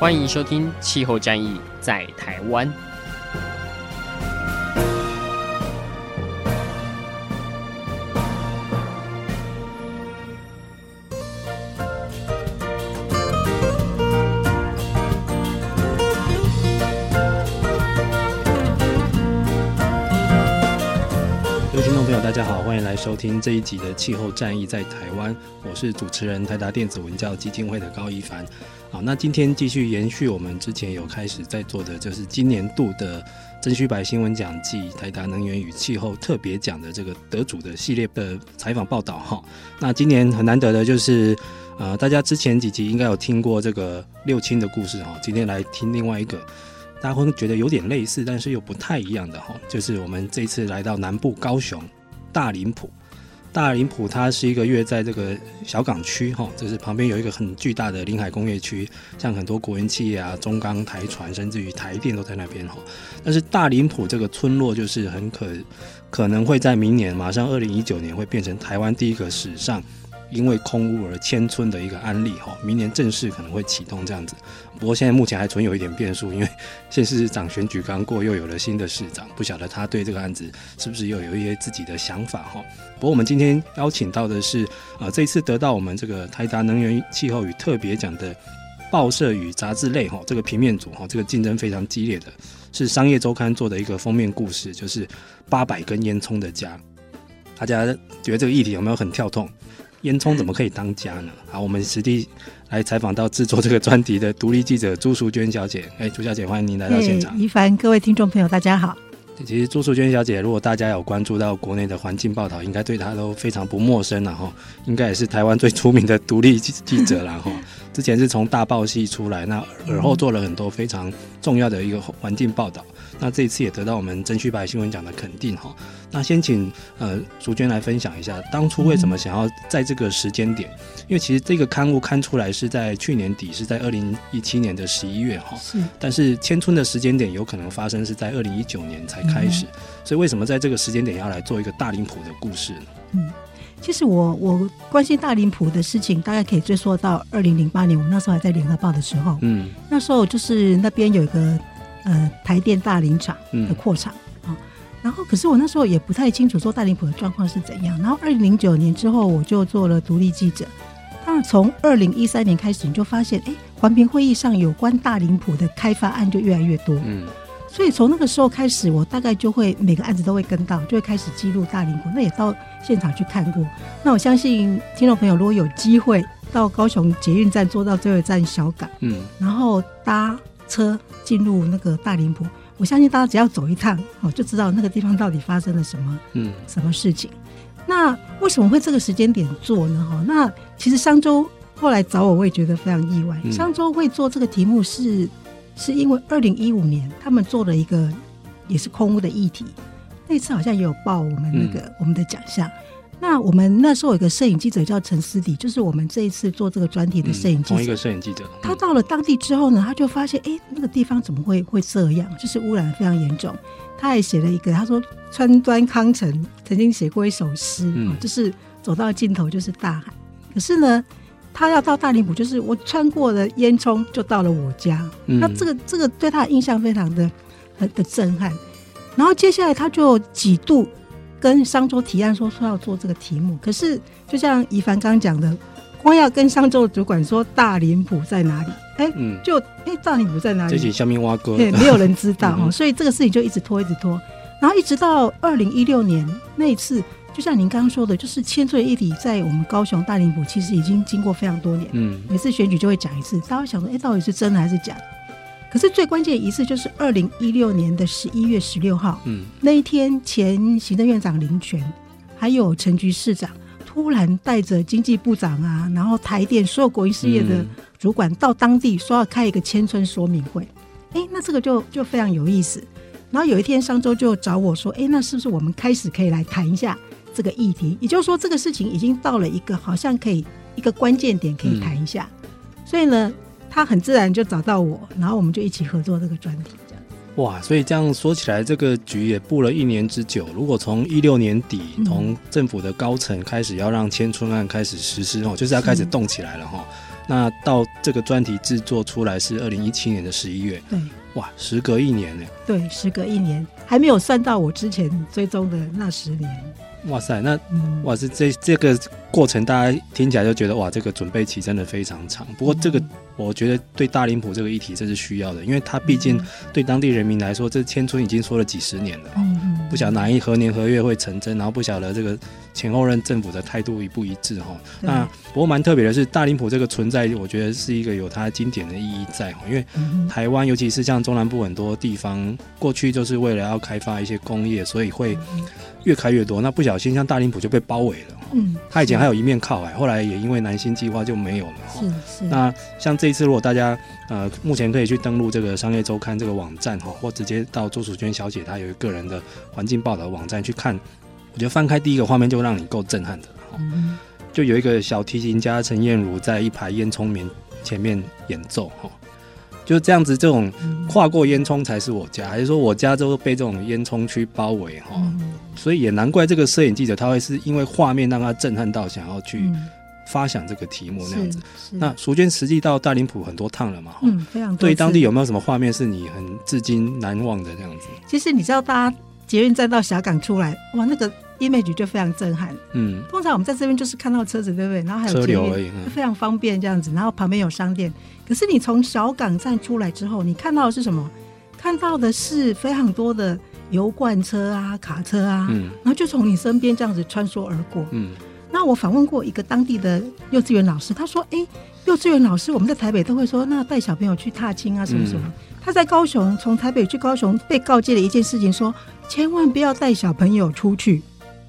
欢迎收听《气候战役在台湾》。这一集的《气候战役在台湾》，我是主持人台达电子文教基金会的高一帆。好，那今天继续延续我们之前有开始在做的，就是今年度的曾虚白新闻奖暨台达能源与气候特别奖的这个得主的系列的采访报道哈。那今年很难得的就是，呃，大家之前几集应该有听过这个六轻的故事哈，今天来听另外一个。大家会觉得有点类似，但是又不太一样的哈，就是我们这次来到南部高雄。大林埔，大林埔它是一个越在这个小港区哈，就是旁边有一个很巨大的临海工业区，像很多国营企业啊，中钢、台船，甚至于台电都在那边哈。但是大林埔这个村落就是很可可能会在明年，马上二零一九年会变成台湾第一个史上。因为空屋而迁村的一个案例哈，明年正式可能会启动这样子。不过现在目前还存有一点变数，因为县市长选举刚过，又有了新的市长，不晓得他对这个案子是不是又有一些自己的想法哈。不过我们今天邀请到的是啊，这一次得到我们这个台达能源气候与特别奖的报社与杂志类哈，这个平面组哈，这个竞争非常激烈的，是商业周刊做的一个封面故事，就是八百根烟囱的家。大家觉得这个议题有没有很跳痛？烟囱怎么可以当家呢？好，我们实地来采访到制作这个专题的独立记者朱淑娟小姐。哎，朱小姐，欢迎您来到现场。一凡，各位听众朋友，大家好。其实朱淑娟小姐，如果大家有关注到国内的环境报道，应该对她都非常不陌生了哈。应该也是台湾最出名的独立记记者了哈。之前是从大报系出来，那而后做了很多非常重要的一个环境报道。那这一次也得到我们曾虚白新闻奖的肯定哈。那先请呃竹娟来分享一下，当初为什么想要在这个时间点？因为其实这个刊物刊出来是在去年底，是在二零一七年的十一月哈。是。但是千春的时间点有可能发生是在二零一九年才开始，所以为什么在这个时间点要来做一个大林埔的故事呢？嗯，其实我我关心大林浦的事情，大概可以追溯到二零零八年，我那时候还在联合报的时候。嗯。那时候就是那边有一个。呃，台电大林厂的扩厂啊，然后可是我那时候也不太清楚说大林埔的状况是怎样。然后二零零九年之后，我就做了独立记者。当然，从二零一三年开始，你就发现，哎，环评会议上有关大林埔的开发案就越来越多。嗯，所以从那个时候开始，我大概就会每个案子都会跟到，就会开始记录大林埔。那也到现场去看过。那我相信听众朋友如果有机会到高雄捷运站坐到最后一站小港，嗯，然后搭。车进入那个大林埔，我相信大家只要走一趟，哦，就知道那个地方到底发生了什么，嗯，什么事情。那为什么会这个时间点做呢？哈，那其实商周后来找我，我也觉得非常意外。商周会做这个题目是，是因为二零一五年他们做了一个也是空屋的议题，那次好像也有报我们那个、嗯、我们的奖项。那我们那时候有个摄影记者叫陈思迪，就是我们这一次做这个专题的摄影记者。同、嗯、一个摄影记者。他到了当地之后呢，他就发现，哎、欸，那个地方怎么会会这样？就是污染非常严重。他还写了一个，他说川端康成曾经写过一首诗，嗯，就是走到尽头就是大海。可是呢，他要到大林埔，就是我穿过了烟囱就到了我家。嗯、那这个这个对他的印象非常的很的震撼。然后接下来他就几度。跟商周提案说说要做这个题目，可是就像一凡刚刚讲的，光要跟商周的主管说大林埔在哪里，哎、欸，嗯，就哎、欸、大林埔在哪里？这是下面挖沟，对，没有人知道 哦，所以这个事情就一直拖，一直拖，然后一直到二零一六年那一次，就像您刚刚说的，就是千岁一体在我们高雄大林埔其实已经经过非常多年，嗯，每次选举就会讲一次，大家会想说，哎、欸，到底是真的还是假的？可是最关键的一次就是二零一六年的十一月十六号，嗯，那一天前行政院长林权还有陈局市长突然带着经济部长啊，然后台电所有国营事业的主管到当地说要开一个千村说明会。哎，那这个就就非常有意思。然后有一天商周就找我说：“哎，那是不是我们开始可以来谈一下这个议题？也就是说，这个事情已经到了一个好像可以一个关键点，可以谈一下。嗯、所以呢，他很自然就找到我，然后我们就一起合作这个专题。这样哇，所以这样说起来，这个局也布了一年之久。如果从一六年底，从政府的高层开始要让千村案开始实施哦，就是要开始动起来了哈。那到这个专题制作出来是二零一七年的十一月。对。哇，时隔一年呢？对，时隔一年，还没有算到我之前追踪的那十年。哇塞，那、嗯、哇是这这个过程，大家听起来就觉得哇，这个准备期真的非常长。不过这个。嗯我觉得对大林浦这个议题这是需要的，因为它毕竟对当地人民来说，这迁村已经说了几十年了，不晓得哪一何年何月会成真，然后不晓得这个前后任政府的态度一不一致哈。那不过蛮特别的是，大林浦这个存在，我觉得是一个有它经典的意义在哈，因为台湾尤其是像中南部很多地方，过去就是为了要开发一些工业，所以会越开越多。那不小心像大林浦就被包围了。嗯，他以前还有一面靠海，后来也因为南星计划就没有了。是是。那像这一次，如果大家呃目前可以去登录这个商业周刊这个网站哈，或直接到周淑娟小姐她有一个人的环境报道网站去看，我觉得翻开第一个画面就让你够震撼的。嗯。就有一个小提琴家陈燕如在一排烟囱面前面演奏哈。就这样子，这种跨过烟囱才是我家，还是说我家都被这种烟囱区包围哈？所以也难怪这个摄影记者他会是因为画面让他震撼到想要去发想这个题目那样子。那淑娟实际到大林埔很多趟了嘛？嗯，非常多。对当地有没有什么画面是你很至今难忘的这样子？其实你知道，大家捷运站到小港出来，哇，那个 image 就非常震撼。嗯，通常我们在这边就是看到车子，对不对？然后还有车流而已，就非常方便这样子。然后旁边有商店。可是你从小港站出来之后，你看到的是什么？看到的是非常多的油罐车啊、卡车啊，嗯，然后就从你身边这样子穿梭而过，嗯。那我访问过一个当地的幼稚园老师，他说：“哎，幼稚园老师，我们在台北都会说，那带小朋友去踏青啊，什么什么。嗯”他在高雄，从台北去高雄，被告诫了一件事情，说千万不要带小朋友出去，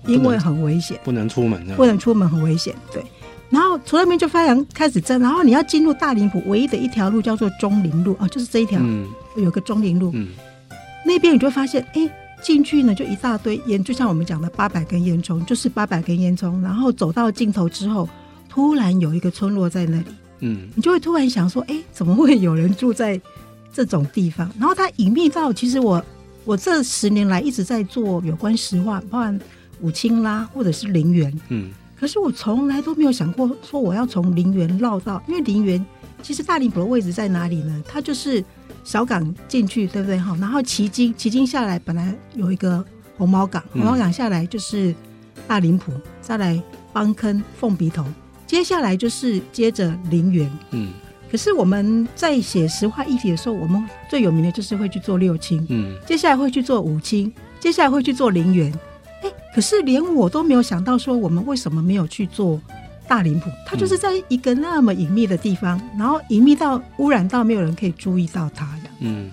因为很危险，不能出门，不能出门，很危险，对。然后从那边就发扬开始争，然后你要进入大林埔唯一的一条路叫做中林路啊，就是这一条，嗯、有个中林路，嗯、那边你就会发现，哎，进去呢就一大堆烟，就像我们讲的八百根烟囱，就是八百根烟囱，然后走到尽头之后，突然有一个村落在那里，嗯，你就会突然想说，哎，怎么会有人住在这种地方？然后它隐秘到，其实我我这十年来一直在做有关石化，包含武清啦，或者是陵园，嗯。可是我从来都没有想过说我要从陵园绕到，因为陵园其实大林埔的位置在哪里呢？它就是小港进去，对不对？哈，然后旗津，旗津下来本来有一个红毛港，红毛港下来就是大林埔，再来帮坑、凤鼻头，接下来就是接着陵园。嗯。可是我们在写石化议题的时候，我们最有名的就是会去做六清，嗯，接下来会去做五清，接下来会去做陵园。可是连我都没有想到，说我们为什么没有去做大林浦？它就是在一个那么隐秘的地方，然后隐秘到污染到没有人可以注意到它的。嗯，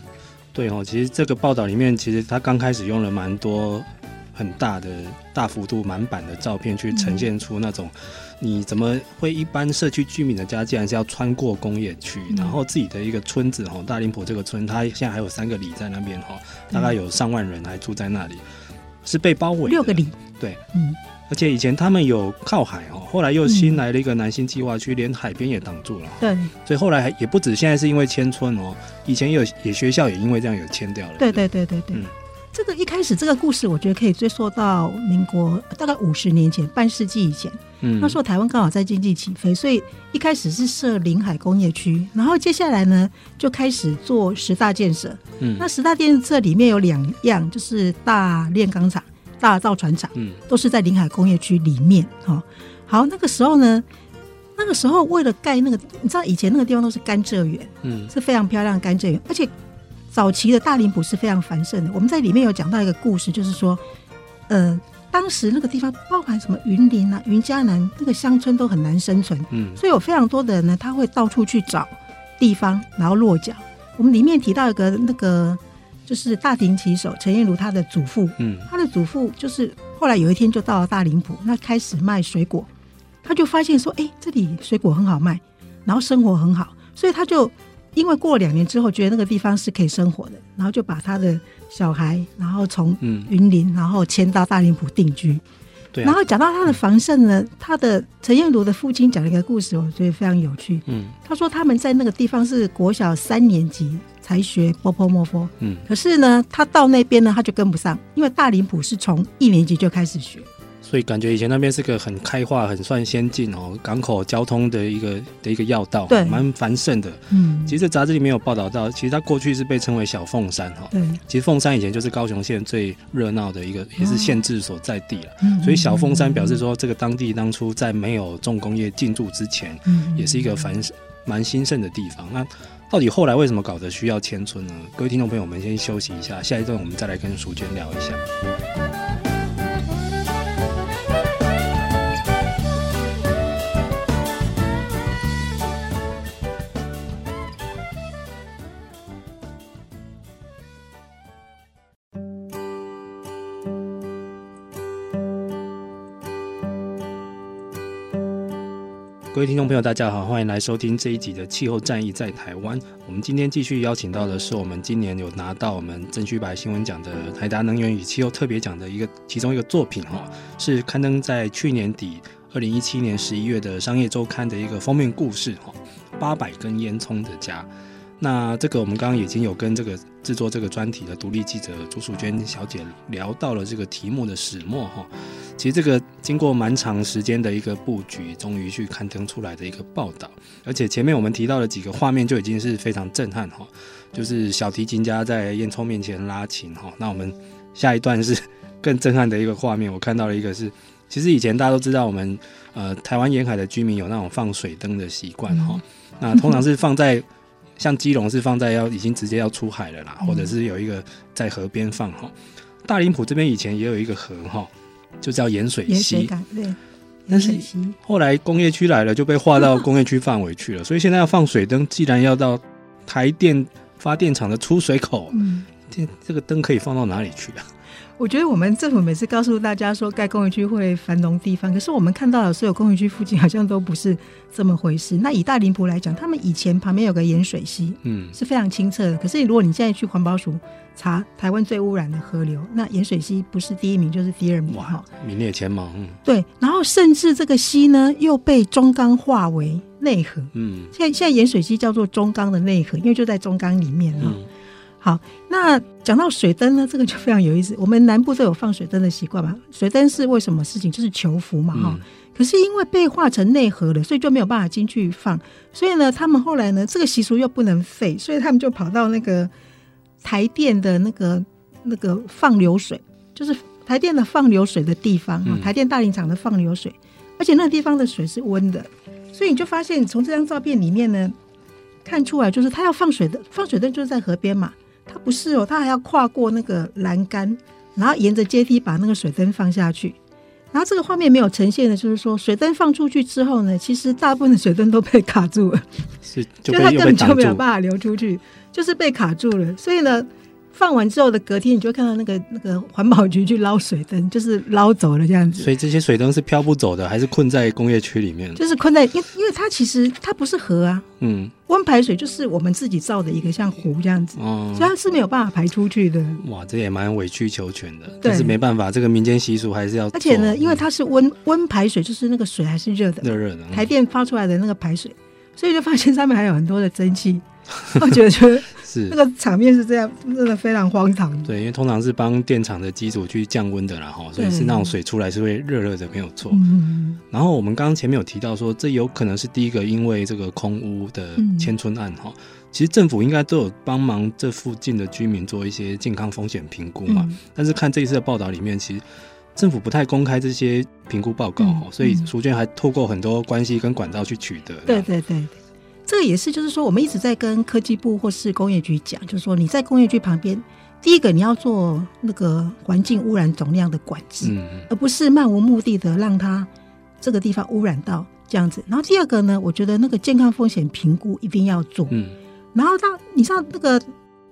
对哦，其实这个报道里面，其实他刚开始用了蛮多很大的、大幅度满版的照片，去呈现出那种你怎么会一般社区居民的家，竟然是要穿过工业区，然后自己的一个村子哈，大林浦这个村，它现在还有三个里在那边哈，大概有上万人还住在那里。是被包围六个里，对，嗯，而且以前他们有靠海哦，后来又新来了一个南新计划区，连海边也挡住了，对，所以后来也不止现在是因为迁村哦，以前有也学校也因为这样有迁掉了，对对对对对，嗯，这个一开始这个故事我觉得可以追溯到民国大概五十年前，半世纪以前，嗯，那时候台湾刚好在经济起飞，所以一开始是设临海工业区，然后接下来呢就开始做十大建设。嗯，那十大建设里面有两样，就是大炼钢厂、大造船厂，嗯，都是在临海工业区里面。哈，好，那个时候呢，那个时候为了盖那个，你知道以前那个地方都是甘蔗园，嗯，是非常漂亮的甘蔗园，而且早期的大林埔是非常繁盛的。我们在里面有讲到一个故事，就是说，呃，当时那个地方包含什么云林啊、云嘉南那个乡村都很难生存，嗯，所以有非常多的人呢，他会到处去找地方，然后落脚。我们里面提到一个那个，就是大庭棋手陈彦如他的祖父，嗯，他的祖父就是后来有一天就到了大林埔，那开始卖水果，他就发现说，哎，这里水果很好卖，然后生活很好，所以他就因为过了两年之后，觉得那个地方是可以生活的，然后就把他的小孩，然后从云林，然后迁到大林埔定居。对啊、然后讲到他的防渗呢，他的陈彦如的父亲讲了一个故事，我觉得非常有趣。嗯，他说他们在那个地方是国小三年级才学波波莫波，嗯，可是呢，他到那边呢，他就跟不上，因为大林埔是从一年级就开始学。所以感觉以前那边是个很开化、很算先进哦，港口交通的一个的一个要道，对，蛮繁盛的。嗯，其实杂志里面有报道到，其实它过去是被称为小凤山哈。对，其实凤山以前就是高雄县最热闹的一个，也是县治所在地了。嗯，所以小凤山表示说，这个当地当初在没有重工业进驻之前，嗯，也是一个繁蛮兴盛的地方。那到底后来为什么搞得需要迁村呢？各位听众朋友，我们先休息一下，下一段我们再来跟淑娟聊一下。各位听众朋友，大家好，欢迎来收听这一集的《气候战役在台湾》。我们今天继续邀请到的是我们今年有拿到我们郑旭白新闻奖的台达能源与气候特别奖的一个其中一个作品哈，是刊登在去年底二零一七年十一月的《商业周刊》的一个封面故事哈，八百根烟囱的家。那这个我们刚刚已经有跟这个制作这个专题的独立记者朱淑娟小姐聊到了这个题目的始末哈。其实这个经过蛮长时间的一个布局，终于去刊登出来的一个报道，而且前面我们提到的几个画面就已经是非常震撼哈，就是小提琴家在烟囱面前拉琴哈。那我们下一段是更震撼的一个画面，我看到了一个是，其实以前大家都知道我们呃台湾沿海的居民有那种放水灯的习惯哈，那通常是放在像基隆是放在要已经直接要出海了啦，或者是有一个在河边放哈。大林埔这边以前也有一个河哈。就叫盐水溪，对。但是后来工业区来了，就被划到 工业区范围去了。所以现在要放水灯，既然要到台电发电厂的出水口，嗯，这这个灯可以放到哪里去啊？我觉得我们政府每次告诉大家说盖工业区会繁荣地方，可是我们看到的所有工业区附近好像都不是这么回事。那以大林埔来讲，他们以前旁边有个盐水溪，嗯，是非常清澈的。可是如果你现在去环保署查台湾最污染的河流，那盐水溪不是第一名就是第二名，哈，名列前茅。嗯，对。然后甚至这个溪呢又被中钢化为内河，嗯，现在现在盐水溪叫做中钢的内河，因为就在中钢里面哈。嗯好，那讲到水灯呢，这个就非常有意思。我们南部都有放水灯的习惯嘛。水灯是为什么事情？就是求福嘛，哈、嗯。可是因为被划成内河了，所以就没有办法进去放。所以呢，他们后来呢，这个习俗又不能废，所以他们就跑到那个台电的那个那个放流水，就是台电的放流水的地方，嗯、台电大林厂的放流水，而且那个地方的水是温的，所以你就发现从这张照片里面呢，看出来就是他要放水的，放水灯就是在河边嘛。他不是哦，它还要跨过那个栏杆，然后沿着阶梯把那个水灯放下去。然后这个画面没有呈现的，就是说水灯放出去之后呢，其实大部分的水灯都被卡住了，是就它根本就没有办法流出去，就是被卡住了。所以呢。放完之后的隔天，你就会看到那个那个环保局去捞水灯，就是捞走了这样子。所以这些水灯是漂不走的，还是困在工业区里面？就是困在，因因为它其实它不是河啊，嗯，温排水就是我们自己造的一个像湖这样子，哦，所以它是没有办法排出去的。哇，这也蛮委曲求全的，但是没办法，这个民间习俗还是要。而且呢，因为它是温温排水，就是那个水还是热的，热热的，台电发出来的那个排水，所以就发现上面还有很多的蒸汽。我觉得，觉得是那个场面是这样，真的非常荒唐。对，因为通常是帮电厂的机组去降温的啦，哈，所以是那种水出来是会热热的，没有错。嗯。然后我们刚刚前面有提到说，这有可能是第一个因为这个空屋的迁村案，哈。其实政府应该都有帮忙这附近的居民做一些健康风险评估嘛。但是看这一次的报道里面，其实政府不太公开这些评估报告，哈，所以淑娟还透过很多关系跟管道去取得。对对对。这个也是，就是说，我们一直在跟科技部或是工业局讲，就是说，你在工业区旁边，第一个你要做那个环境污染总量的管制，嗯、而不是漫无目的的让它这个地方污染到这样子。然后第二个呢，我觉得那个健康风险评估一定要做。嗯、然后到你知道那个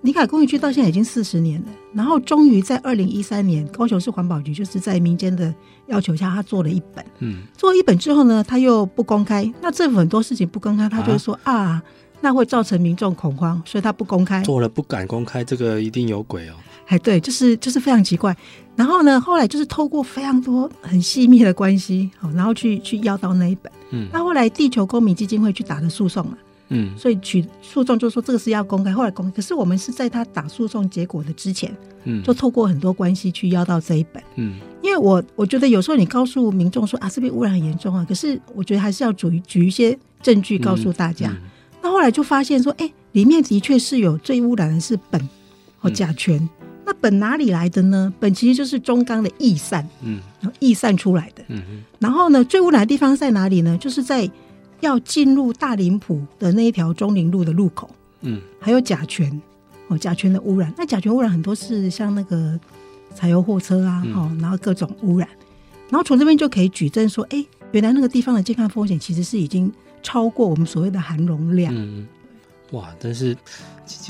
临海工业区到现在已经四十年了，然后终于在二零一三年，高雄市环保局就是在民间的要求下，他做了一本。嗯，做了一本之后呢，他又不公开。那政府很多事情不公开，他就说啊，啊，那会造成民众恐慌，所以他不公开。做了不敢公开，这个一定有鬼哦。哎，对，就是就是非常奇怪。然后呢，后来就是透过非常多很细密的关系，好，然后去去要到那一本。嗯，那后来地球公民基金会去打的诉讼嘛。嗯，所以取诉讼就说这个是要公开，后来公开。可是我们是在他打诉讼结果的之前，嗯，就透过很多关系去要到这一本。嗯，因为我我觉得有时候你告诉民众说啊，这边污染很严重啊，可是我觉得还是要举举一些证据告诉大家。嗯嗯、那后来就发现说，哎、欸，里面的确是有最污染的是苯和甲醛。嗯、那苯哪里来的呢？苯其实就是中钢的逸散，嗯，然后逸散出来的。嗯哼然后呢，最污染的地方在哪里呢？就是在。要进入大林埔的那一条中林路的路口，嗯，还有甲醛哦，甲醛的污染。那甲醛污染很多是像那个柴油货车啊，哦、嗯，然后各种污染。然后从这边就可以举证说，哎、欸，原来那个地方的健康风险其实是已经超过我们所谓的含容量。嗯，哇！但是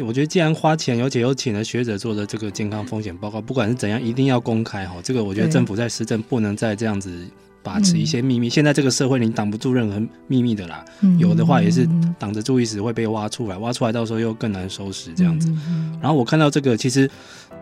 我觉得，既然花钱，而且又请了学者做的这个健康风险报告，不管是怎样，一定要公开哈。这个我觉得政府在施政不能再这样子。把持一些秘密，嗯、现在这个社会你挡不住任何秘密的啦。嗯、有的话也是挡着注意时会被挖出来，挖出来到时候又更难收拾这样子。嗯、然后我看到这个，其实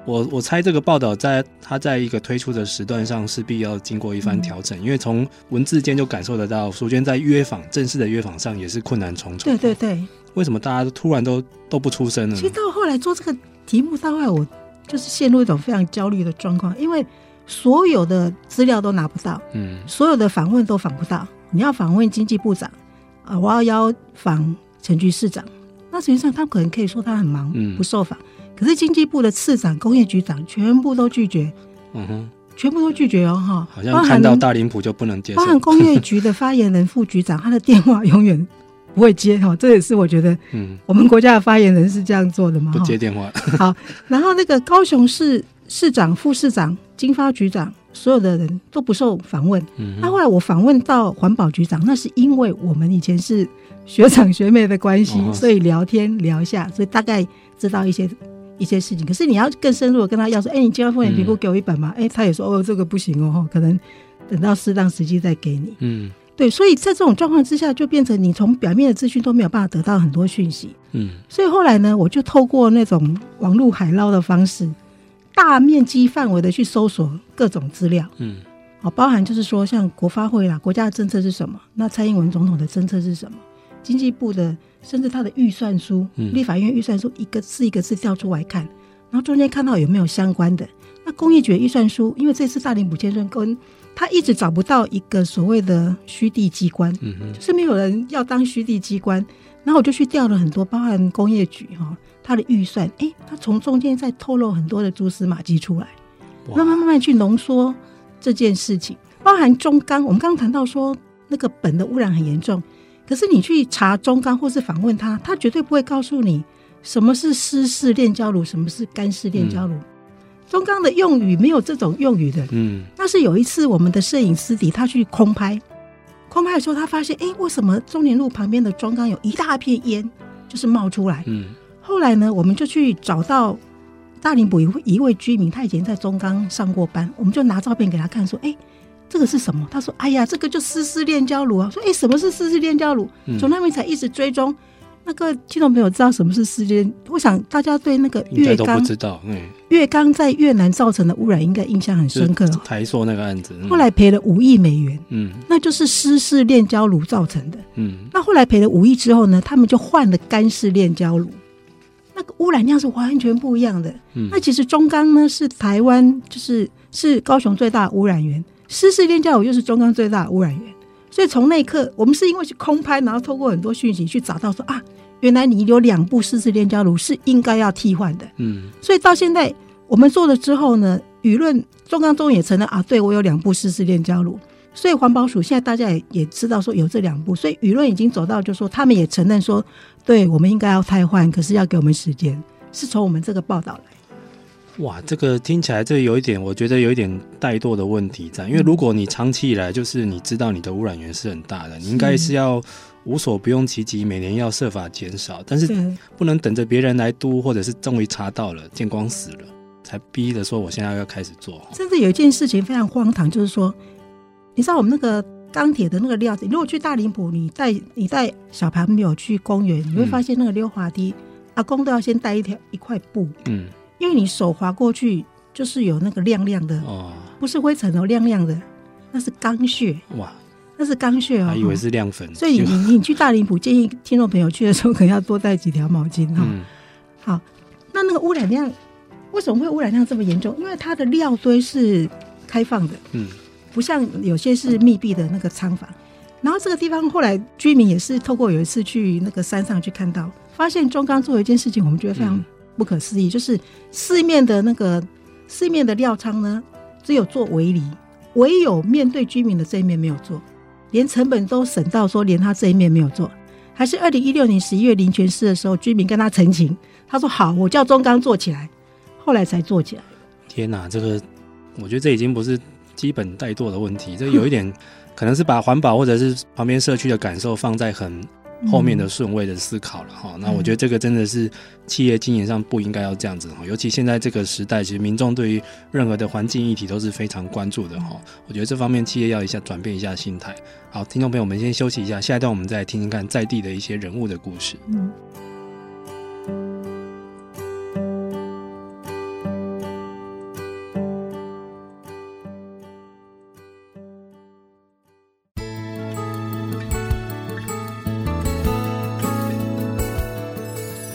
我我猜这个报道在它在一个推出的时段上势必要经过一番调整，嗯、因为从文字间就感受得到，淑娟在约访正式的约访上也是困难重重。对对对，为什么大家都突然都都不出声呢？其实到后来做这个题目，到后来我就是陷入一种非常焦虑的状况，因为。所有的资料都拿不到，嗯，所有的访问都访不到。你要访问经济部长，啊，我要邀访陈局市长，那实际上他可能可以说他很忙，嗯，不受访。可是经济部的次长、工业局长全部都拒绝，嗯哼，全部都拒绝哦，哈，好像看到大林埔就不能接受。包含工业局的发言人、副局长，他的电话永远不会接，哈，这也是我觉得，嗯，我们国家的发言人是这样做的吗？不接电话。好，然后那个高雄市市长、副市长。经发局长，所有的人都不受访问。那、嗯哼啊、后来我访问到环保局长，那是因为我们以前是学长学妹的关系，哦、所以聊天聊一下，所以大概知道一些一些事情。可是你要更深入的跟他要说，哎、欸，你今天风险评估给我一本吗？哎、嗯欸，他也说，哦，这个不行哦，可能等到适当时机再给你。嗯，对，所以在这种状况之下，就变成你从表面的资讯都没有办法得到很多讯息。嗯，所以后来呢，我就透过那种网络海捞的方式。大面积范围的去搜索各种资料，嗯，好，包含就是说像国发会啦，国家的政策是什么？那蔡英文总统的政策是什么？经济部的，甚至他的预算书，嗯，立法院预算书一个字一个字调出来看，然后中间看到有没有相关的。那工业局预算书，因为这次大林补建设跟他一直找不到一个所谓的虚地机关，嗯哼，就是没有人要当虚地机关，然后我就去调了很多，包含工业局哈。他的预算，哎、欸，他从中间再透露很多的蛛丝马迹出来，哇慢慢慢慢去浓缩这件事情，包含中钢。我们刚刚谈到说那个苯的污染很严重，可是你去查中钢或是访问他，他绝对不会告诉你什么是湿式炼焦炉，什么是干式炼焦炉。嗯、中钢的用语没有这种用语的。嗯，那是有一次我们的摄影师底他去空拍，空拍的时候他发现，哎、欸，为什么中年路旁边的中钢有一大片烟，就是冒出来？嗯。后来呢，我们就去找到大林埔一位一位居民，他以前在中钢上过班，我们就拿照片给他看，说：“哎，这个是什么？”他说：“哎呀，这个就湿式炼焦炉啊。”说：“哎，什么是湿式炼焦炉？”从那边才一直追踪。那个听众朋友知道什么是湿式炼？我想大家对那个月钢不知道，嗯，月钢在越南造成的污染应该印象很深刻。台塑那个案子，后来赔了五亿美元，嗯，那就是湿式炼焦炉造成的，嗯。那后来赔了五亿之后呢，他们就换了干式炼焦炉。那个污染量是完全不一样的。嗯，那其实中钢呢是台湾就是是高雄最大的污染源，湿式炼焦炉又是中钢最大的污染源。所以从那一刻，我们是因为去空拍，然后透过很多讯息去找到说啊，原来你有两部湿式炼焦炉是应该要替换的。嗯，所以到现在我们做了之后呢，舆论中钢中也承认啊，对我有两部湿式炼焦炉。所以环保署现在大家也也知道说有这两步，所以舆论已经走到就说他们也承认说，对我们应该要汰换，可是要给我们时间，是从我们这个报道来。哇，这个听起来这有一点，我觉得有一点怠惰的问题在，因为如果你长期以来就是你知道你的污染源是很大的，你应该是要无所不用其极，每年要设法减少，但是不能等着别人来督，或者是终于查到了见光死了，才逼着说我现在要开始做。甚至有一件事情非常荒唐，就是说，你知道我们那个钢铁的那个料子，如果去大林埔，你带你带小朋友去公园，你会发现那个溜滑梯，嗯、阿公都要先带一条一块布，嗯，因为你手滑过去就是有那个亮亮的，哦，不是灰尘哦，亮亮的，那是钢屑，哇。那是钢屑哦，还以为是亮粉。所以你你去大林埔，建议听众朋友去的时候，可能要多带几条毛巾哈。嗯、好，那那个污染量为什么会污染量这么严重？因为它的料堆是开放的，嗯，不像有些是密闭的那个仓房。然后这个地方后来居民也是透过有一次去那个山上去看到，发现中钢做了一件事情，我们觉得非常不可思议，就是四面的那个四面的料仓呢，只有做围篱，唯有面对居民的这一面没有做。连成本都省到说，连他这一面没有做，还是二零一六年十一月林权市的时候，居民跟他澄清，他说好，我叫中钢做起来，后来才做起来。天哪，这个我觉得这已经不是基本怠惰的问题，这有一点 可能是把环保或者是旁边社区的感受放在很。后面的顺位的思考了哈，那我觉得这个真的是企业经营上不应该要这样子哈，尤其现在这个时代，其实民众对于任何的环境议题都是非常关注的哈。我觉得这方面企业要一下转变一下心态。好，听众朋友们先休息一下，下一段我们再听听看在地的一些人物的故事。嗯。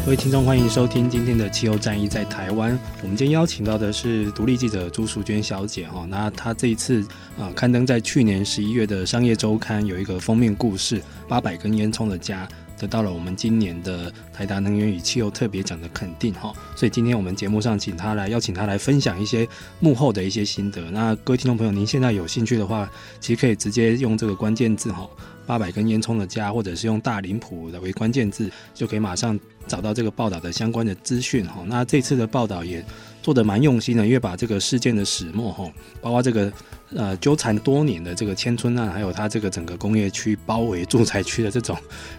各位听众，欢迎收听今天的气候战役在台湾。我们今天邀请到的是独立记者朱淑娟小姐哈。那她这一次啊，刊登在去年十一月的《商业周刊》有一个封面故事《八百根烟囱的家》，得到了我们今年的台达能源与气候特别奖的肯定哈。所以今天我们节目上请她来邀请她来分享一些幕后的一些心得。那各位听众朋友，您现在有兴趣的话，其实可以直接用这个关键字哈。八百根烟囱的家，或者是用大林浦的为关键字，就可以马上找到这个报道的相关的资讯哈。那这次的报道也做得蛮用心的，因为把这个事件的始末哈，包括这个呃纠缠多年的这个千村案，还有它这个整个工业区包围住宅区的这种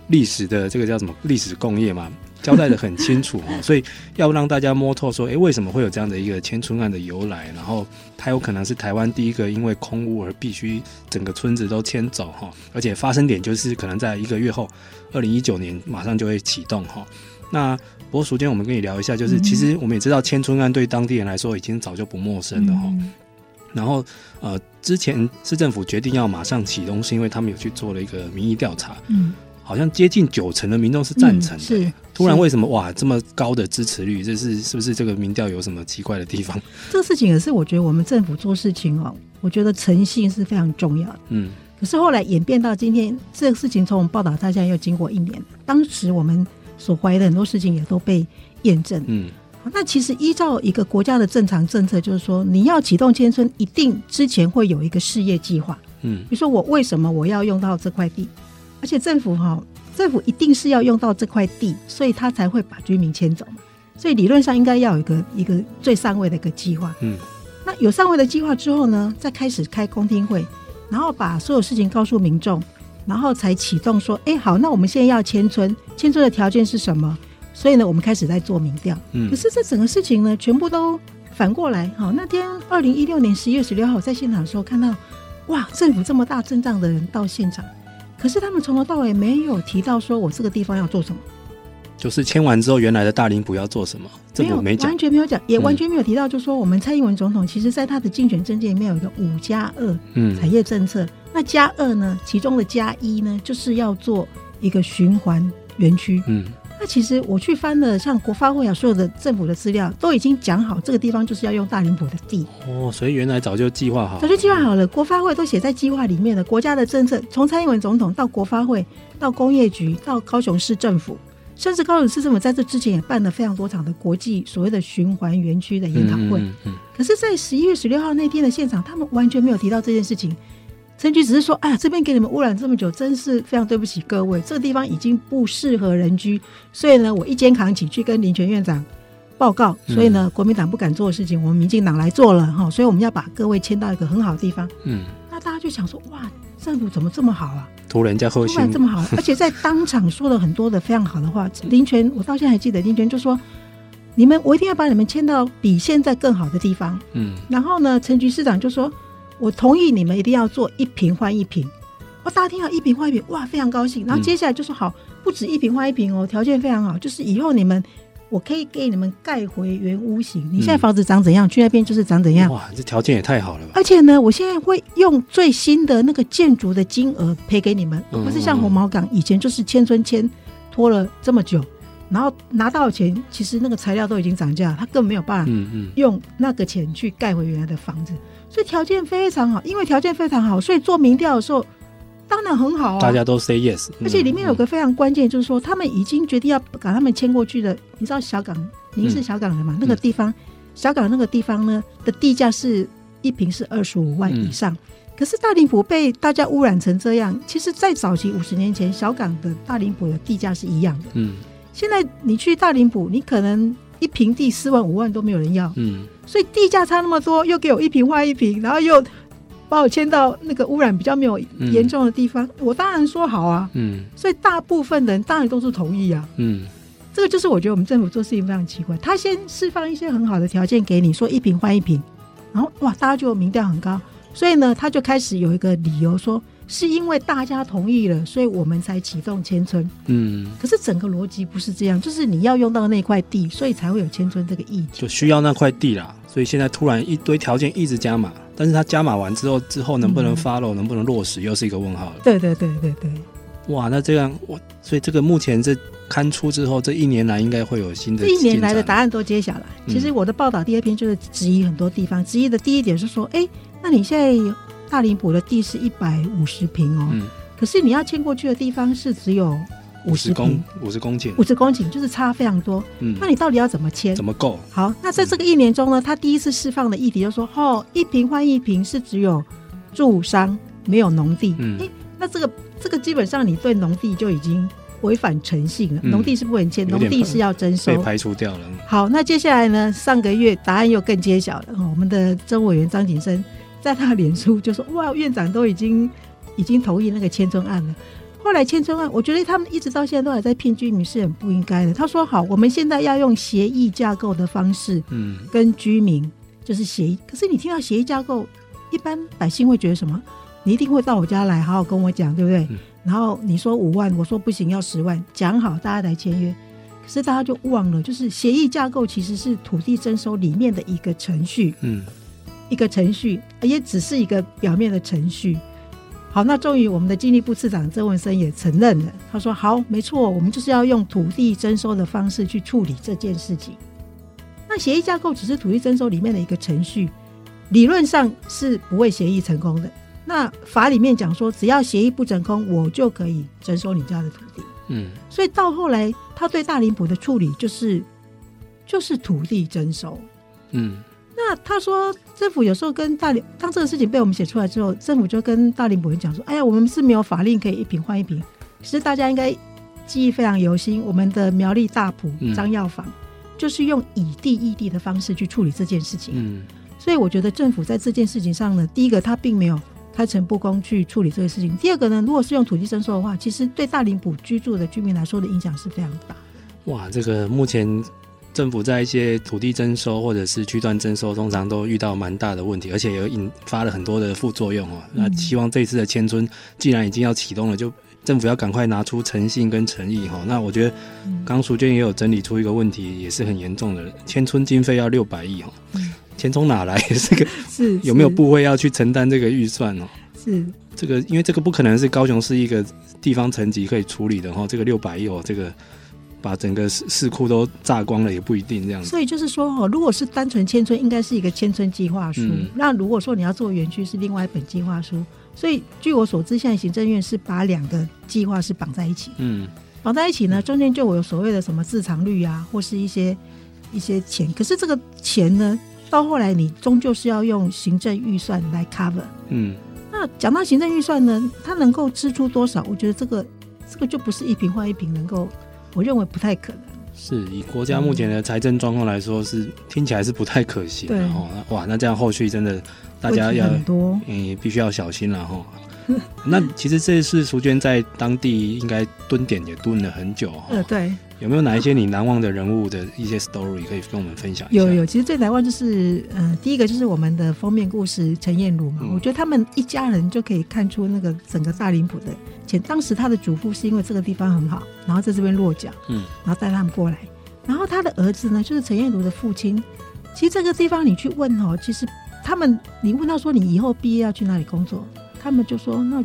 历史的这个叫什么历史工业嘛。交代的很清楚哈，所以要让大家摸透说，诶，为什么会有这样的一个迁村案的由来？然后它有可能是台湾第一个因为空屋而必须整个村子都迁走哈，而且发生点就是可能在一个月后，二零一九年马上就会启动哈。那不过，首先我们跟你聊一下，就是其实我们也知道迁村案对当地人来说已经早就不陌生了哈。然后呃，之前市政府决定要马上启动，是因为他们有去做了一个民意调查。嗯。好像接近九成的民众是赞成的，是突然为什么哇这么高的支持率？这是是不是这个民调有什么奇怪的地方？这个事情也是我觉得我们政府做事情哦，我觉得诚信是非常重要的。嗯，可是后来演变到今天，这个事情从我们报道到现在又经过一年，当时我们所怀疑的很多事情也都被验证。嗯，那其实依照一个国家的正常政策，就是说你要启动千村，一定之前会有一个事业计划。嗯，比如说我为什么我要用到这块地？而且政府哈，政府一定是要用到这块地，所以他才会把居民迁走嘛。所以理论上应该要有一个一个最上位的一个计划。嗯，那有上位的计划之后呢，再开始开公听会，然后把所有事情告诉民众，然后才启动说，哎，好，那我们现在要迁村，迁村的条件是什么？所以呢，我们开始在做民调。嗯，可是这整个事情呢，全部都反过来。好，那天二零一六年十一月十六号我在现场的时候看到，哇，政府这么大阵仗的人到现场。可是他们从头到尾没有提到说我这个地方要做什么，就是签完之后原来的大林埔要做什么，这个没讲，完全没有讲，也完全没有提到，就是说我们蔡英文总统其实在他的竞选政见里面有一个五加二产业政策，嗯、那加二呢，其中的加一呢，就是要做一个循环园区，嗯。那其实我去翻了，像国发会啊，所有的政府的资料都已经讲好，这个地方就是要用大林埔的地哦，所以原来早就计划好，早就计划好了。国发会都写在计划里面的，国家的政策从蔡英文总统到国发会，到工业局，到高雄市政府，甚至高雄市政府在这之前也办了非常多场的国际所谓的循环园区的研讨会。嗯嗯嗯、可是，在十一月十六号那天的现场，他们完全没有提到这件事情。陈局只是说：“哎呀，这边给你们污染这么久，真是非常对不起各位。这个地方已经不适合人居，所以呢，我一肩扛起去跟林权院长报告。所以呢，国民党不敢做的事情，我们民进党来做了哈。所以我们要把各位迁到一个很好的地方。嗯，那大家就想说：哇，政府怎么这么好啊？突然家后突然这么好，而且在当场说了很多的非常好的话。林权，我到现在还记得，林权就说：“你们，我一定要把你们迁到比现在更好的地方。”嗯，然后呢，陈局市长就说：“我同意你们一定要做一瓶换一瓶。”我大家听到一瓶换一瓶，哇，非常高兴。然后接下来就说：“好，不止一瓶换一瓶哦，条件非常好，就是以后你们。”我可以给你们盖回原屋型。你现在房子长怎样，嗯、去那边就是长怎样。哇，这条件也太好了吧！而且呢，我现在会用最新的那个建筑的金额赔给你们，而不是像红毛港以前就是千村千拖了这么久，然后拿到钱，其实那个材料都已经涨价，他根本没有办法用那个钱去盖回原来的房子。所以条件非常好，因为条件非常好，所以做民调的时候。当然很好啊，大家都 say yes。而且里面有个非常关键，就是说他们已经决定要把他们迁过去的。你知道小港，您是小港人嘛？那个地方，小港那个地方呢的地价是一平是二十五万以上。可是大林埔被大家污染成这样，其实，在早期五十年前，小港的大林埔的地价是一样的。嗯，现在你去大林埔，你可能一平地四万五万都没有人要。嗯，所以地价差那么多，又给我一瓶换一瓶，然后又。把我迁到那个污染比较没有严重的地方，嗯、我当然说好啊。嗯，所以大部分人当然都是同意啊。嗯，这个就是我觉得我们政府做事情非常奇怪，他先释放一些很好的条件给你，说一瓶换一瓶，然后哇，大家就民调很高，所以呢，他就开始有一个理由说，是因为大家同意了，所以我们才启动迁村。嗯，可是整个逻辑不是这样，就是你要用到那块地，所以才会有迁村这个议题，就需要那块地啦。所以现在突然一堆条件一直加码。但是他加码完之后，之后能不能 follow，、嗯、能不能落实，又是一个问号了。对对对对对。哇，那这样我，所以这个目前这刊出之后，这一年来应该会有新的。这一年来的答案都揭晓了。其实我的报道第二篇就是质疑很多地方，质疑的第一点是说，哎，那你现在大林埔的地是一百五十平哦，嗯、可是你要迁过去的地方是只有。五十公五十公顷，五十公顷就是差非常多。嗯，那你到底要怎么签？怎么够？好，那在这个一年中呢，他第一次释放的议题就说，哦，一瓶换一瓶是只有住商没有农地。嗯，哎，那这个这个基本上你对农地就已经违反诚信了。农地是不能签，农地是要征收，被排除掉了。好，那接下来呢？上个月答案又更揭晓了。我们的政委员张景生在他的脸书就说：“哇，院长都已经已经同意那个迁村案了。”后来千村万，我觉得他们一直到现在都还在骗居民，是很不应该的。他说：“好，我们现在要用协议架构的方式，嗯，跟居民就是协议。可是你听到协议架构，一般百姓会觉得什么？你一定会到我家来，好好跟我讲，对不对？然后你说五万，我说不行，要十万，讲好大家来签约。可是大家就忘了，就是协议架构其实是土地征收里面的一个程序，嗯，一个程序，也只是一个表面的程序。”好，那终于我们的经济部次长郑文生也承认了。他说：“好，没错，我们就是要用土地征收的方式去处理这件事情。那协议架构只是土地征收里面的一个程序，理论上是不会协议成功的。那法里面讲说，只要协议不成功，我就可以征收你家的土地。嗯，所以到后来，他对大林埔的处理就是就是土地征收。嗯。”那他说，政府有时候跟大林，当这个事情被我们写出来之后，政府就跟大林埔人讲说：“哎呀，我们是没有法令可以一瓶换一瓶。”其实大家应该记忆非常犹新，我们的苗栗大埔张药房就是用以地易地的方式去处理这件事情。嗯，所以我觉得政府在这件事情上呢，第一个他并没有开诚布公去处理这个事情；第二个呢，如果是用土地征收的话，其实对大林埔居住的居民来说的影响是非常大。哇，这个目前。政府在一些土地征收或者是区段征收，通常都遇到蛮大的问题，而且也引发了很多的副作用哦。嗯、那希望这次的迁村既然已经要启动了，就政府要赶快拿出诚信跟诚意哈。那我觉得刚淑娟也有整理出一个问题，也是很严重的，迁村经费要六百亿哈，钱从哪来？这个 是有没有部会要去承担这个预算哦？是这个，因为这个不可能是高雄市一个地方层级可以处理的哈。这个六百亿哦，这个。把整个市市库都炸光了也不一定这样子，所以就是说哦，如果是单纯迁村，应该是一个迁村计划书。嗯、那如果说你要做园区，是另外一本计划书。所以据我所知，现在行政院是把两个计划是绑在一起。嗯，绑在一起呢，中间就有所谓的什么自偿率啊，或是一些一些钱。可是这个钱呢，到后来你终究是要用行政预算来 cover。嗯，那讲到行政预算呢，它能够支出多少？我觉得这个这个就不是一瓶换一瓶能够。我认为不太可能，是以国家目前的财政状况来说，是听起来是不太可行。然后哇，那这样后续真的大家要嗯必须要小心了哈。那其实这次淑娟在当地应该蹲点也蹲了很久哈。呃，对。有没有哪一些你难忘的人物的一些 story 可以跟我们分享一下？有有，其实最难忘就是，呃，第一个就是我们的封面故事陈彦如嘛。嗯、我觉得他们一家人就可以看出那个整个大林埔的。且当时他的祖父是因为这个地方很好，然后在这边落脚，嗯，然后带他们过来。然后他的儿子呢，就是陈彦如的父亲。其实这个地方你去问哦，其实他们你问他说你以后毕业要去哪里工作，他们就说那。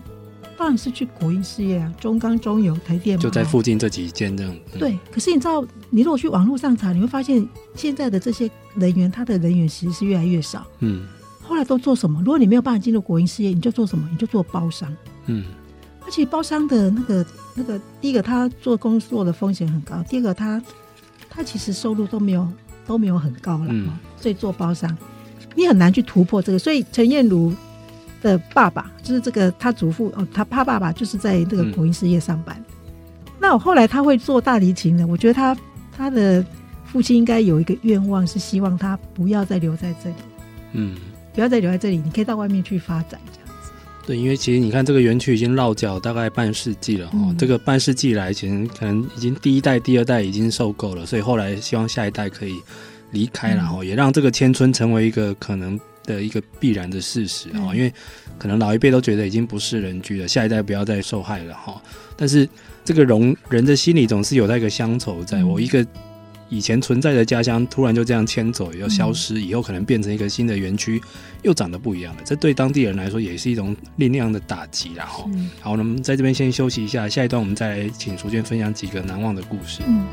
当然是去国营事业啊，中钢、中油、台电嘛，就在附近这几间这样。嗯、对，可是你知道，你如果去网络上查，你会发现现在的这些人员，他的人员其实是越来越少。嗯。后来都做什么？如果你没有办法进入国营事业，你就做什么？你就做包商。嗯。而且包商的那个那个，第一个他做工作的风险很高，第二个他他其实收入都没有都没有很高了。嗯。所以做包商，你很难去突破这个。所以陈燕如。的爸爸就是这个，他祖父哦，他他爸爸就是在这个国营事业上班。嗯、那我后来他会做大提琴的，我觉得他他的父亲应该有一个愿望，是希望他不要再留在这里，嗯，不要再留在这里，你可以到外面去发展这样子。对，因为其实你看这个园区已经落脚大概半世纪了哦，嗯、这个半世纪来，其实可能已经第一代、第二代已经受够了，所以后来希望下一代可以离开，然后、嗯、也让这个千村成为一个可能。的一个必然的事实哈，因为可能老一辈都觉得已经不是人居了，下一代不要再受害了哈。但是这个容人的心里总是有那个乡愁，在我一个以前存在的家乡突然就这样迁走，要消失，以后可能变成一个新的园区，又长得不一样了。这对当地人来说也是一种力量的打击然后。好，那么在这边先休息一下，下一段我们再来请淑娟分享几个难忘的故事。嗯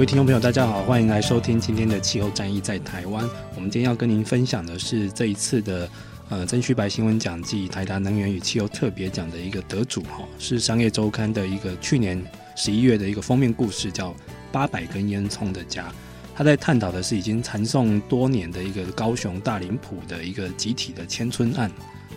各位听众朋友，大家好，欢迎来收听今天的气候战役在台湾。我们今天要跟您分享的是这一次的呃曾旭白新闻奖暨台达能源与气候特别奖的一个得主哈，是商业周刊的一个去年十一月的一个封面故事，叫《八百根烟囱的家》。他在探讨的是已经缠讼多年的一个高雄大林埔的一个集体的迁村案。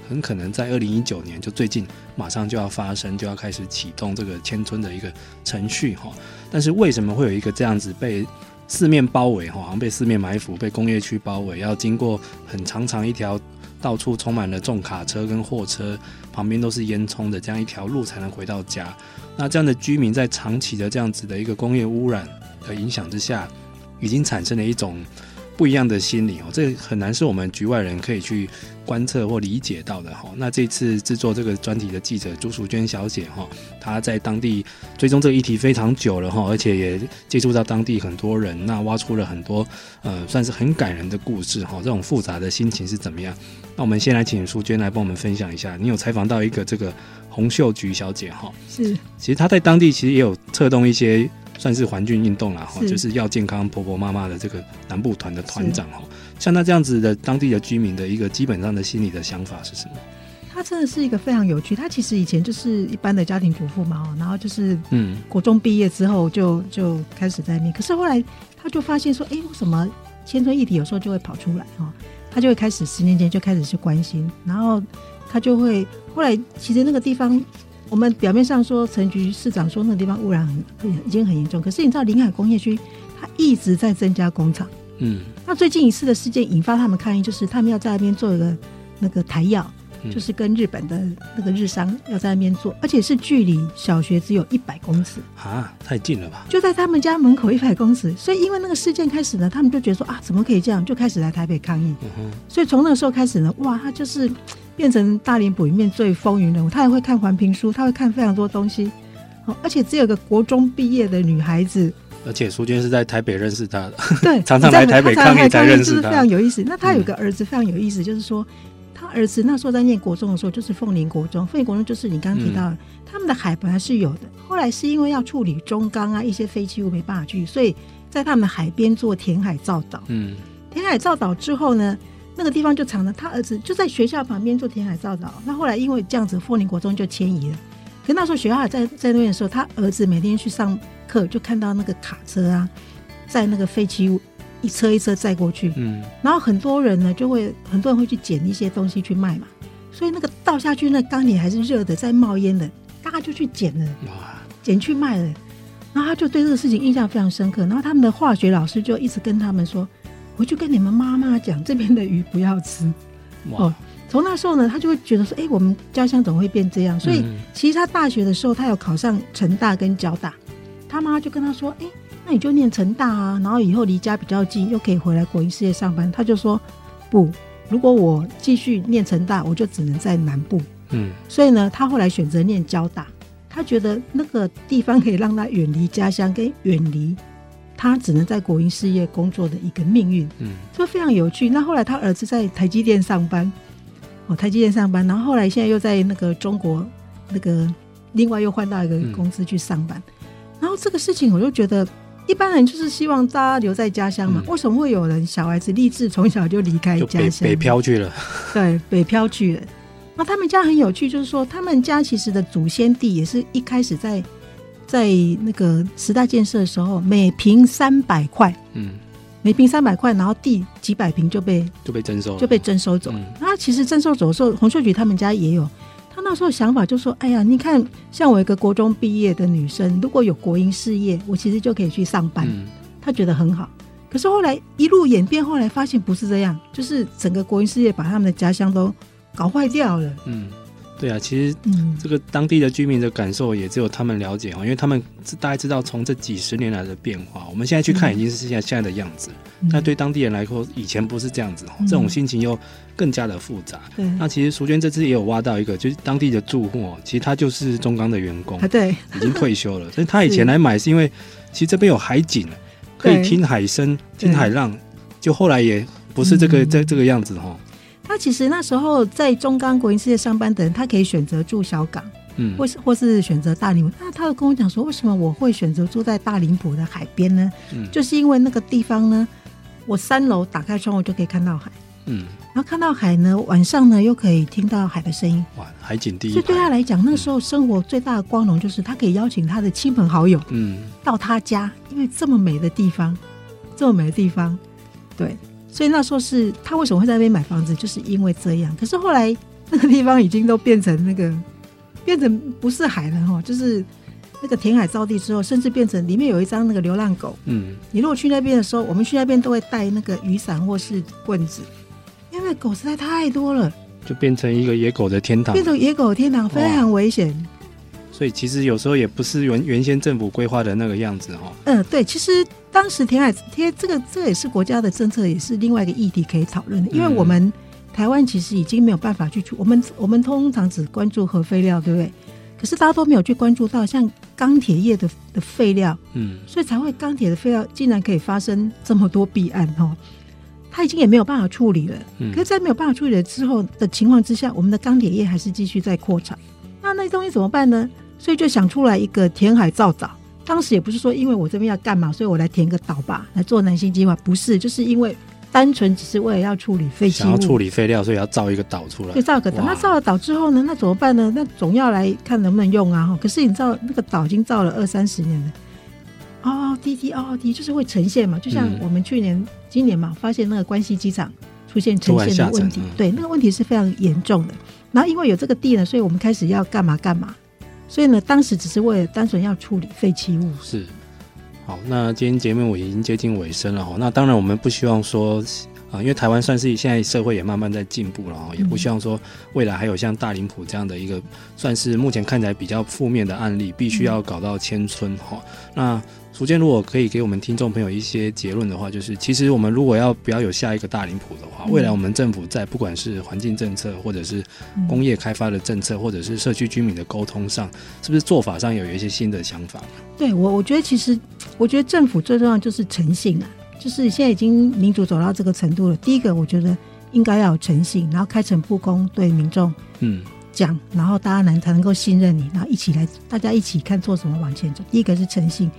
很可能在二零一九年，就最近马上就要发生，就要开始启动这个迁村的一个程序哈。但是为什么会有一个这样子被四面包围哈，好像被四面埋伏，被工业区包围，要经过很长长一条到处充满了重卡车跟货车，旁边都是烟囱的这样一条路才能回到家？那这样的居民在长期的这样子的一个工业污染的影响之下，已经产生了一种。不一样的心理哦，这很难是我们局外人可以去观测或理解到的哈。那这次制作这个专题的记者朱淑娟小姐哈，她在当地追踪这个议题非常久了哈，而且也接触到当地很多人，那挖出了很多呃，算是很感人的故事哈。这种复杂的心情是怎么样？那我们先来请淑娟来帮我们分享一下。你有采访到一个这个洪秀菊小姐哈？是，其实她在当地其实也有策动一些。算是环境运动了哈，就是要健康婆婆妈妈的这个南部团的团长哈，像他这样子的当地的居民的一个基本上的心理的想法是什么？他真的是一个非常有趣，他其实以前就是一般的家庭主妇嘛，然后就是嗯，国中毕业之后就就开始在那，可是后来他就发现说，哎、欸，为什么千村一体有时候就会跑出来哈？他就会开始十年前就开始去关心，然后他就会后来其实那个地方。我们表面上说陈局市长说那个地方污染很已经很严重，可是你知道临海工业区它一直在增加工厂，嗯，那最近一次的事件引发他们抗议，就是他们要在那边做一个那个台药，嗯、就是跟日本的那个日商要在那边做，而且是距离小学只有一百公尺啊，太近了吧？就在他们家门口一百公尺，所以因为那个事件开始呢，他们就觉得说啊，怎么可以这样，就开始来台北抗议，所以从那个时候开始呢，哇，他就是。变成大林埔里面最风云人物，他也会看环评书，他会看非常多东西，而且只有个国中毕业的女孩子，而且淑娟是在台北认识他的，对，常常来台北抗议才认识他，就是非常有意思。那他有个儿子非常有意思，嗯、就是说他儿子那时候在念国中的时候，就是凤林国中，凤林国中就是你刚刚提到的，嗯、他们的海本来是有的，后来是因为要处理中钢啊一些废弃物没办法去，所以在他们的海边做填海造岛，嗯，填海造岛之后呢？那个地方就藏了他儿子就在学校旁边做填海造岛。那后来因为这样子，凤林国中就迁移了。可那时候学校还在在那边的时候，他儿子每天去上课，就看到那个卡车啊，在那个废弃物一车一车载过去。嗯，然后很多人呢就会很多人会去捡一些东西去卖嘛。所以那个倒下去，那缸里还是热的，在冒烟的，大家就去捡了，捡去卖了。然后他就对这个事情印象非常深刻。然后他们的化学老师就一直跟他们说：“回去跟你们妈妈讲，这边的鱼不要吃。”哦，从那时候呢，他就会觉得说：“哎，我们家乡怎么会变这样？”所以其实他大学的时候，他有考上成大跟交大。他妈就跟他说：“哎，那你就念成大啊，然后以后离家比较近，又可以回来国营事业上班。”他就说：“不。”如果我继续念成大，我就只能在南部。嗯，所以呢，他后来选择念交大，他觉得那个地方可以让他远离家乡，跟远离他只能在国营事业工作的一个命运。嗯，这非常有趣。那后来他儿子在台积电上班，哦，台积电上班，然后后来现在又在那个中国那个另外又换到一个公司去上班，嗯，然后这个事情我就觉得。一般人就是希望大家留在家乡嘛，嗯、为什么会有人小孩子立志从小就离开家乡？北漂去了。对，北漂去了。那他们家很有趣，就是说他们家其实的祖先地也是一开始在在那个时代建设的时候，每平三百块，嗯，每平三百块，然后地几百平就被就被征收，就被征收走。嗯、那其实征收走的时候，洪秀菊他们家也有。他那时候想法就说：“哎呀，你看，像我一个国中毕业的女生，如果有国营事业，我其实就可以去上班。嗯”他觉得很好。可是后来一路演变，后来发现不是这样，就是整个国营事业把他们的家乡都搞坏掉了。嗯。对啊，其实这个当地的居民的感受也只有他们了解哦，因为他们大概知道从这几十年来的变化，我们现在去看已经是现在现在的样子，那、嗯、对当地人来说，以前不是这样子，这种心情又更加的复杂。嗯、那其实淑娟这次也有挖到一个，就是当地的住户，其实他就是中钢的员工，对，已经退休了，所以他以前来买是因为其实这边有海景，可以听海声、听海浪，就后来也不是这个这这个样子哈。他其实那时候在中钢国营事业上班的人，他可以选择住小港，嗯，或是或是选择大林。那他跟我讲说，为什么我会选择住在大林浦的海边呢？嗯，就是因为那个地方呢，我三楼打开窗户就可以看到海，嗯，然后看到海呢，晚上呢又可以听到海的声音，哇，海景第一。所以对他来讲，那时候生活最大的光荣就是他可以邀请他的亲朋好友，嗯，到他家，因为这么美的地方，这么美的地方，对。所以那时候是他为什么会在那边买房子，就是因为这样。可是后来那个地方已经都变成那个，变成不是海了哈，就是那个填海造地之后，甚至变成里面有一张那个流浪狗。嗯，你如果去那边的时候，我们去那边都会带那个雨伞或是棍子，因为狗实在太多了，就变成一个野狗的天堂，变成野狗的天堂，非常危险。所以其实有时候也不是原原先政府规划的那个样子哈。嗯，对，其实当时填海贴这个这个也是国家的政策，也是另外一个议题可以讨论的。因为我们台湾其实已经没有办法去处，我们我们通常只关注核废料，对不对？可是大家都没有去关注到像钢铁业的的废料，嗯，所以才会钢铁的废料竟然可以发生这么多弊案哦。它已经也没有办法处理了。嗯，可是，在没有办法处理了之后的情况之下，我们的钢铁业还是继续在扩产。那那些东西怎么办呢？所以就想出来一个填海造岛，当时也不是说因为我这边要干嘛，所以我来填个岛吧，来做南星计划，不是，就是因为单纯只是为了要处理废弃物，想要处理废料，所以要造一个岛出来。就造个岛，那造了岛之后呢，那怎么办呢？那总要来看能不能用啊。可是你造那个岛已经造了二三十年了，哦滴滴哦滴，就是会沉陷嘛，就像我们去年、嗯、今年嘛，发现那个关西机场出现沉陷的问题，嗯、对，那个问题是非常严重的。然后因为有这个地呢，所以我们开始要干嘛干嘛。所以呢，当时只是为了单纯要处理废弃物。是，好，那今天节目我已经接近尾声了哈。那当然，我们不希望说啊、呃，因为台湾算是现在社会也慢慢在进步了哈，也不希望说未来还有像大林埔这样的一个算是目前看起来比较负面的案例，必须要搞到迁村哈。那淑娟，如果可以给我们听众朋友一些结论的话，就是其实我们如果要不要有下一个大林埔的话，未来我们政府在不管是环境政策，或者是工业开发的政策，或者是社区居民的沟通上，是不是做法上有一些新的想法？对我，我觉得其实我觉得政府最重要就是诚信啊，就是现在已经民主走到这个程度了。第一个，我觉得应该要有诚信，然后开诚布公对民众嗯讲，然后大家能才能够信任你，然后一起来大家一起看做什么往前走。第一个是诚信。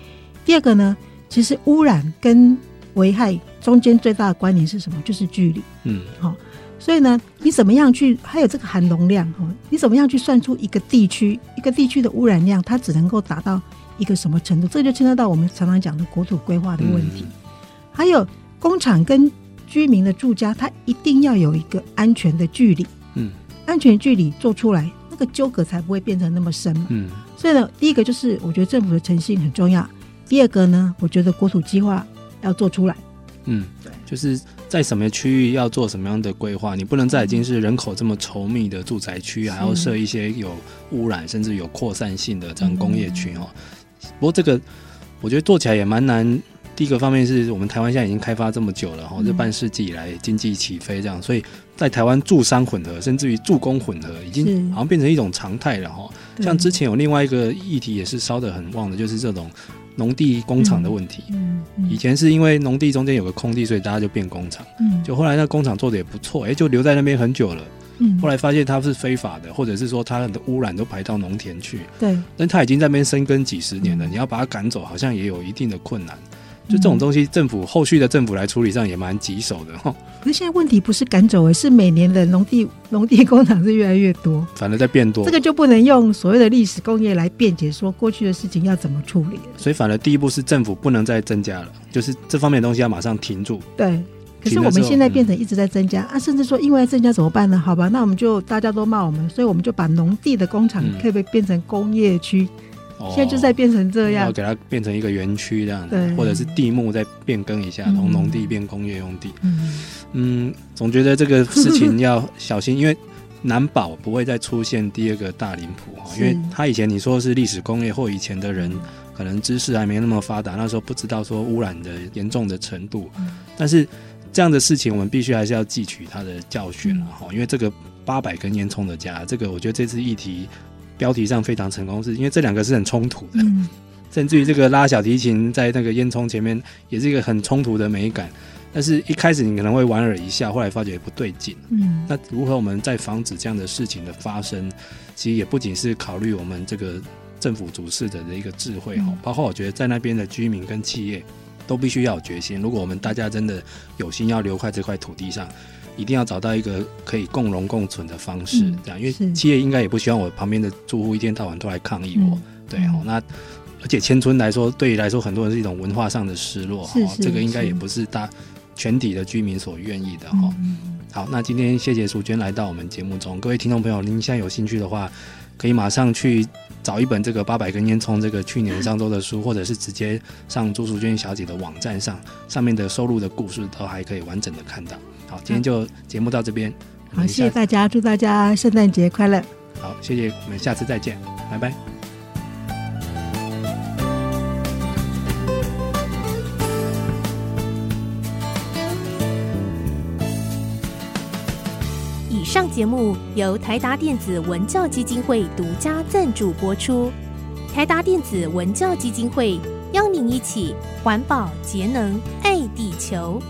第二个呢，其实污染跟危害中间最大的关联是什么？就是距离。嗯，好、哦，所以呢，你怎么样去？还有这个含容量哈、哦，你怎么样去算出一个地区一个地区的污染量？它只能够达到一个什么程度？这就牵涉到我们常常讲的国土规划的问题。嗯、还有工厂跟居民的住家，它一定要有一个安全的距离。嗯，安全距离做出来，那个纠葛才不会变成那么深。嗯，所以呢，第一个就是我觉得政府的诚信很重要。第二个呢，我觉得国土计划要做出来。嗯，对，就是在什么区域要做什么样的规划，你不能在已经是人口这么稠密的住宅区，还要设一些有污染甚至有扩散性的这样工业区哈。不过这个我觉得做起来也蛮难。第一个方面是我们台湾现在已经开发这么久了哈，这半世纪以来经济起飞这样，所以在台湾住商混合，甚至于住工混合，已经好像变成一种常态了哈。像之前有另外一个议题也是烧得很旺的，就是这种。农地工厂的问题，嗯，嗯，以前是因为农地中间有个空地，所以大家就变工厂，嗯，就后来那工厂做的也不错，哎、欸，就留在那边很久了，嗯，后来发现它是非法的，或者是说它的污染都排到农田去，对，但它已经在那边生根几十年了，嗯、你要把它赶走，好像也有一定的困难。就这种东西，政府后续的政府来处理上也蛮棘手的哈。可是现在问题不是赶走，而是每年的农地 农地工厂是越来越多，反而在变多。这个就不能用所谓的历史工业来辩解，说过去的事情要怎么处理。所以反而第一步是政府不能再增加了，就是这方面的东西要马上停住。对，可是我们现在变成一直在增加、嗯、啊，甚至说因为增加怎么办呢？好吧，那我们就大家都骂我们，所以我们就把农地的工厂可以变成工业区？现在就在变成这样，要给它变成一个园区这样子，或者是地目再变更一下，从农地变工业用地。嗯，嗯，总觉得这个事情要小心，因为难保不会再出现第二个大林浦哈，因为他以前你说是历史工业，或以前的人可能知识还没那么发达，那时候不知道说污染的严重的程度。但是这样的事情，我们必须还是要汲取他的教训了哈，因为这个八百根烟囱的家，这个我觉得这次议题。标题上非常成功，是因为这两个是很冲突的，嗯、甚至于这个拉小提琴在那个烟囱前面也是一个很冲突的美感。但是一开始你可能会莞尔一笑，后来发觉不对劲。嗯，那如何我们在防止这样的事情的发生，其实也不仅是考虑我们这个政府主事者的一个智慧哈，嗯、包括我觉得在那边的居民跟企业都必须要有决心。如果我们大家真的有心要留在这块土地上。一定要找到一个可以共荣共存的方式，这样，因为企业应该也不希望我旁边的住户一天到晚都来抗议我，对哦。那而且迁村来说，对于来说，很多人是一种文化上的失落，哈，这个应该也不是大全体的居民所愿意的，哈。好，那今天谢谢淑娟来到我们节目中，各位听众朋友，您现在有兴趣的话，可以马上去找一本这个八百根烟囱这个去年上周的书，或者是直接上朱淑娟小姐的网站上，上面的收录的故事都还可以完整的看到。好，今天就节目到这边。好，谢谢大家，祝大家圣诞节快乐。好，谢谢，我们下次再见，拜拜。以上节目由台达电子文教基金会独家赞助播出。台达电子文教基金会邀您一起环保节能爱地球。